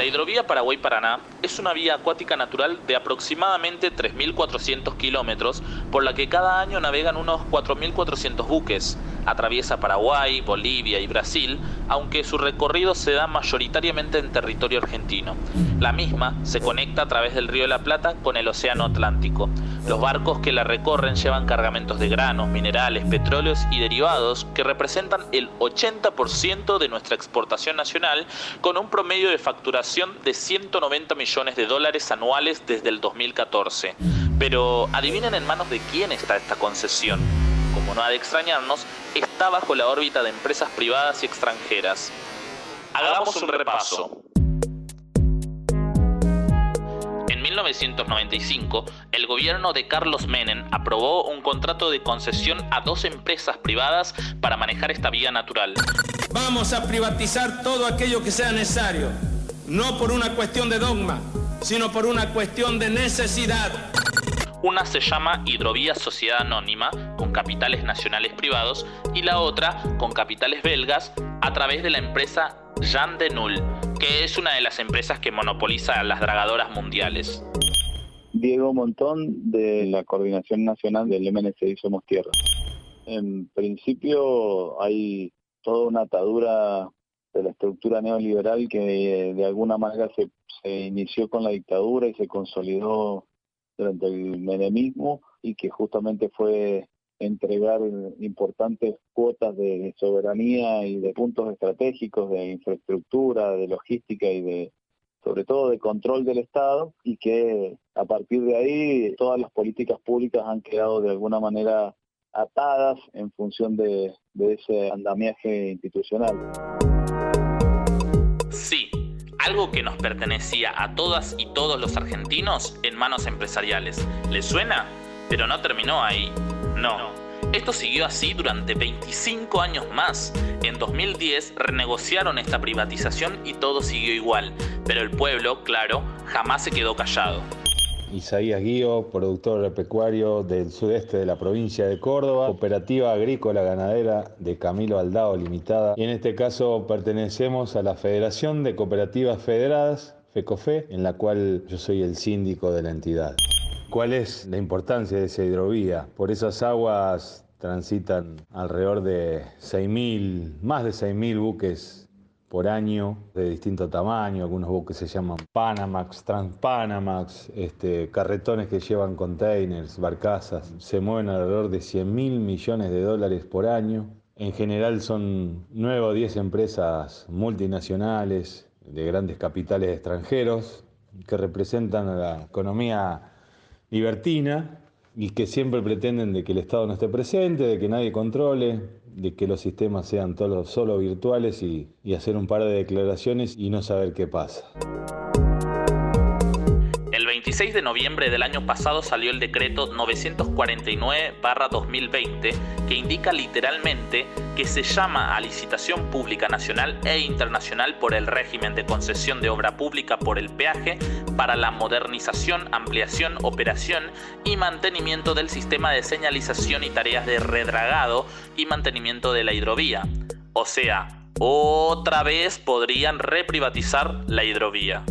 La hidrovía Paraguay-Paraná es una vía acuática natural de aproximadamente 3.400 kilómetros por la que cada año navegan unos 4.400 buques. Atraviesa Paraguay, Bolivia y Brasil, aunque su recorrido se da mayoritariamente en territorio argentino. La misma se conecta a través del río de la Plata con el Océano Atlántico. Los barcos que la recorren llevan cargamentos de granos, minerales, petróleos y derivados que representan el 80% de nuestra exportación nacional con un promedio de facturación de 190 millones de dólares anuales desde el 2014. Pero adivinen en manos de quién está esta concesión como no ha de extrañarnos, está bajo la órbita de empresas privadas y extranjeras. Hagamos un repaso. 1995, el gobierno de Carlos Menem aprobó un contrato de concesión a dos empresas privadas para manejar esta vía natural. Vamos a privatizar todo aquello que sea necesario, no por una cuestión de dogma, sino por una cuestión de necesidad. Una se llama Hidrovía Sociedad Anónima, con capitales nacionales privados, y la otra con capitales belgas a través de la empresa Jean de Null, que es una de las empresas que monopoliza las dragadoras mundiales. Diego Montón, de la Coordinación Nacional del MNCI Somos Tierra. En principio hay toda una atadura de la estructura neoliberal que de alguna manera se inició con la dictadura y se consolidó durante el menemismo y que justamente fue entregar importantes cuotas de soberanía y de puntos estratégicos de infraestructura, de logística y de sobre todo de control del Estado y que a partir de ahí todas las políticas públicas han quedado de alguna manera atadas en función de, de ese andamiaje institucional. Sí, algo que nos pertenecía a todas y todos los argentinos en manos empresariales. ¿Les suena? Pero no terminó ahí. No. Esto siguió así durante 25 años más. En 2010 renegociaron esta privatización y todo siguió igual, pero el pueblo, claro, jamás se quedó callado. Isaías Guío, productor agropecuario del sudeste de la provincia de Córdoba, cooperativa agrícola ganadera de Camilo Aldao Limitada. Y en este caso pertenecemos a la Federación de Cooperativas Federadas, FECOFE, en la cual yo soy el síndico de la entidad. ¿Cuál es la importancia de esa hidrovía? Por esas aguas transitan alrededor de 6.000, más de 6.000 buques por año de distinto tamaño, algunos buques se llaman Panamax, Transpanamax, este, carretones que llevan containers, barcazas, se mueven alrededor de 100 mil millones de dólares por año. En general son 9 o 10 empresas multinacionales de grandes capitales extranjeros que representan a la economía libertina y que siempre pretenden de que el Estado no esté presente, de que nadie controle, de que los sistemas sean todos solo virtuales y, y hacer un par de declaraciones y no saber qué pasa. El 26 de noviembre del año pasado salió el decreto 949-2020 que indica literalmente que se llama a licitación pública nacional e internacional por el régimen de concesión de obra pública por el peaje para la modernización, ampliación, operación y mantenimiento del sistema de señalización y tareas de redragado y mantenimiento de la hidrovía. O sea, otra vez podrían reprivatizar la hidrovía.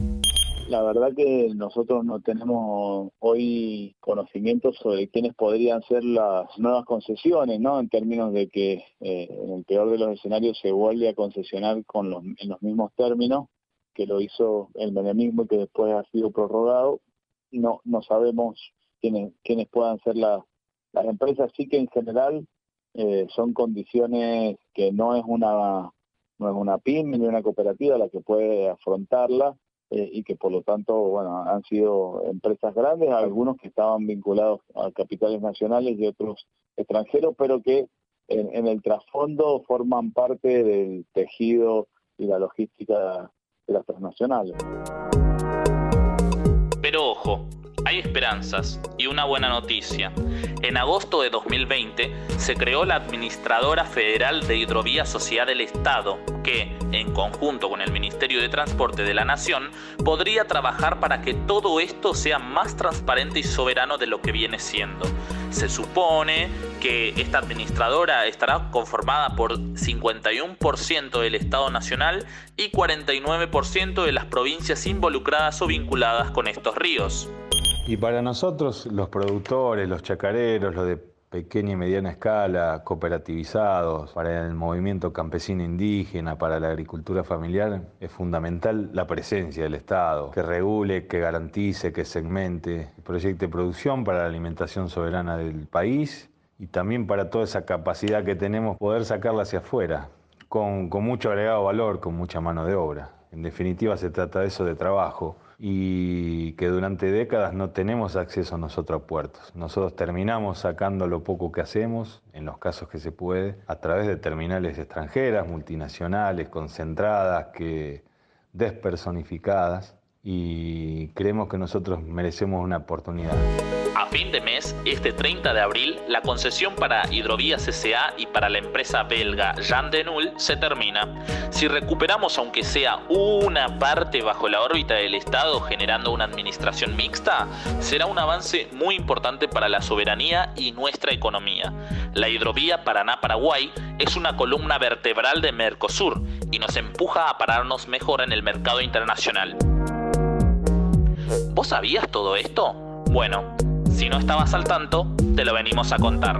La verdad que nosotros no tenemos hoy conocimientos sobre quiénes podrían ser las nuevas concesiones, ¿no? En términos de que eh, en el peor de los escenarios se vuelve a concesionar con los, en los mismos términos que lo hizo el menemismo y que después ha sido prorrogado. No, no sabemos quiénes, quiénes puedan ser las, las empresas, sí que en general eh, son condiciones que no es una no es una pyme ni una cooperativa la que puede afrontarla eh, y que por lo tanto, bueno, han sido empresas grandes, algunos que estaban vinculados a capitales nacionales y otros extranjeros, pero que en, en el trasfondo forman parte del tejido y la logística de las transnacionales. Pero ojo, hay esperanzas y una buena noticia. En agosto de 2020 se creó la Administradora Federal de Hidrovía Sociedad del Estado, que, en conjunto con el Ministerio de Transporte de la Nación, podría trabajar para que todo esto sea más transparente y soberano de lo que viene siendo. Se supone que esta administradora estará conformada por 51% del Estado Nacional y 49% de las provincias involucradas o vinculadas con estos ríos. Y para nosotros, los productores, los chacareros, los de pequeña y mediana escala, cooperativizados, para el movimiento campesino indígena, para la agricultura familiar, es fundamental la presencia del Estado, que regule, que garantice, que segmente, proyecte producción para la alimentación soberana del país y también para toda esa capacidad que tenemos poder sacarla hacia afuera, con, con mucho agregado valor, con mucha mano de obra. En definitiva se trata de eso, de trabajo y que durante décadas no tenemos acceso nosotros a puertos. Nosotros terminamos sacando lo poco que hacemos, en los casos que se puede, a través de terminales extranjeras, multinacionales, concentradas, que despersonificadas, y creemos que nosotros merecemos una oportunidad. A fin de mes, este 30 de abril, la concesión para Hidrovías S.A. y para la empresa belga Jean Denul se termina. Si recuperamos aunque sea una parte bajo la órbita del Estado generando una administración mixta, será un avance muy importante para la soberanía y nuestra economía. La hidrovía Paraná-Paraguay es una columna vertebral de Mercosur y nos empuja a pararnos mejor en el mercado internacional. ¿Vos sabías todo esto? Bueno, si no estabas al tanto, te lo venimos a contar.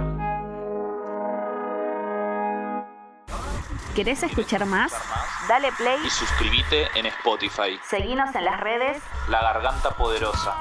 ¿Querés escuchar más? Dale play y suscríbete en Spotify. Seguinos en las redes La Garganta Poderosa.